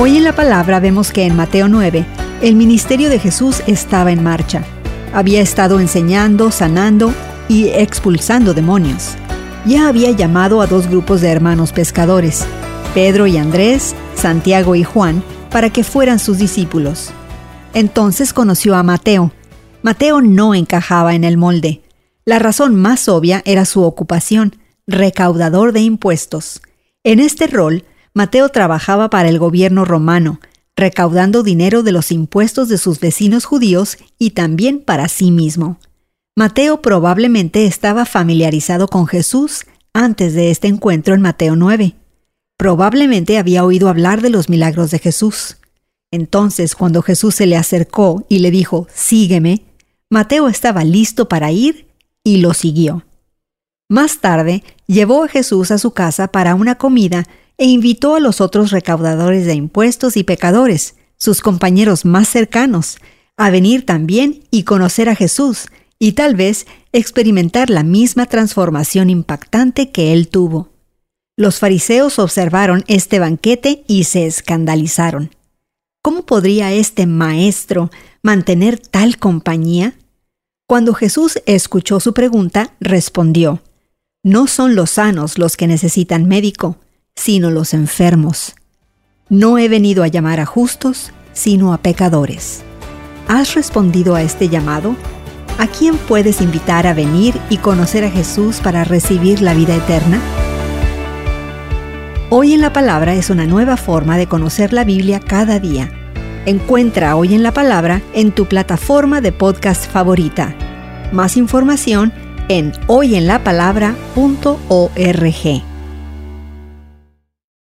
Hoy en la palabra vemos que en Mateo 9 el ministerio de Jesús estaba en marcha. Había estado enseñando, sanando y expulsando demonios. Ya había llamado a dos grupos de hermanos pescadores, Pedro y Andrés, Santiago y Juan, para que fueran sus discípulos. Entonces conoció a Mateo. Mateo no encajaba en el molde. La razón más obvia era su ocupación, recaudador de impuestos. En este rol, Mateo trabajaba para el gobierno romano, recaudando dinero de los impuestos de sus vecinos judíos y también para sí mismo. Mateo probablemente estaba familiarizado con Jesús antes de este encuentro en Mateo 9. Probablemente había oído hablar de los milagros de Jesús. Entonces, cuando Jesús se le acercó y le dijo, Sígueme, Mateo estaba listo para ir y lo siguió. Más tarde, llevó a Jesús a su casa para una comida e invitó a los otros recaudadores de impuestos y pecadores, sus compañeros más cercanos, a venir también y conocer a Jesús, y tal vez experimentar la misma transformación impactante que él tuvo. Los fariseos observaron este banquete y se escandalizaron. ¿Cómo podría este maestro mantener tal compañía? Cuando Jesús escuchó su pregunta, respondió, No son los sanos los que necesitan médico, sino los enfermos. No he venido a llamar a justos, sino a pecadores. ¿Has respondido a este llamado? ¿A quién puedes invitar a venir y conocer a Jesús para recibir la vida eterna? Hoy en la Palabra es una nueva forma de conocer la Biblia cada día. Encuentra Hoy en la Palabra en tu plataforma de podcast favorita. Más información en hoyenlapalabra.org.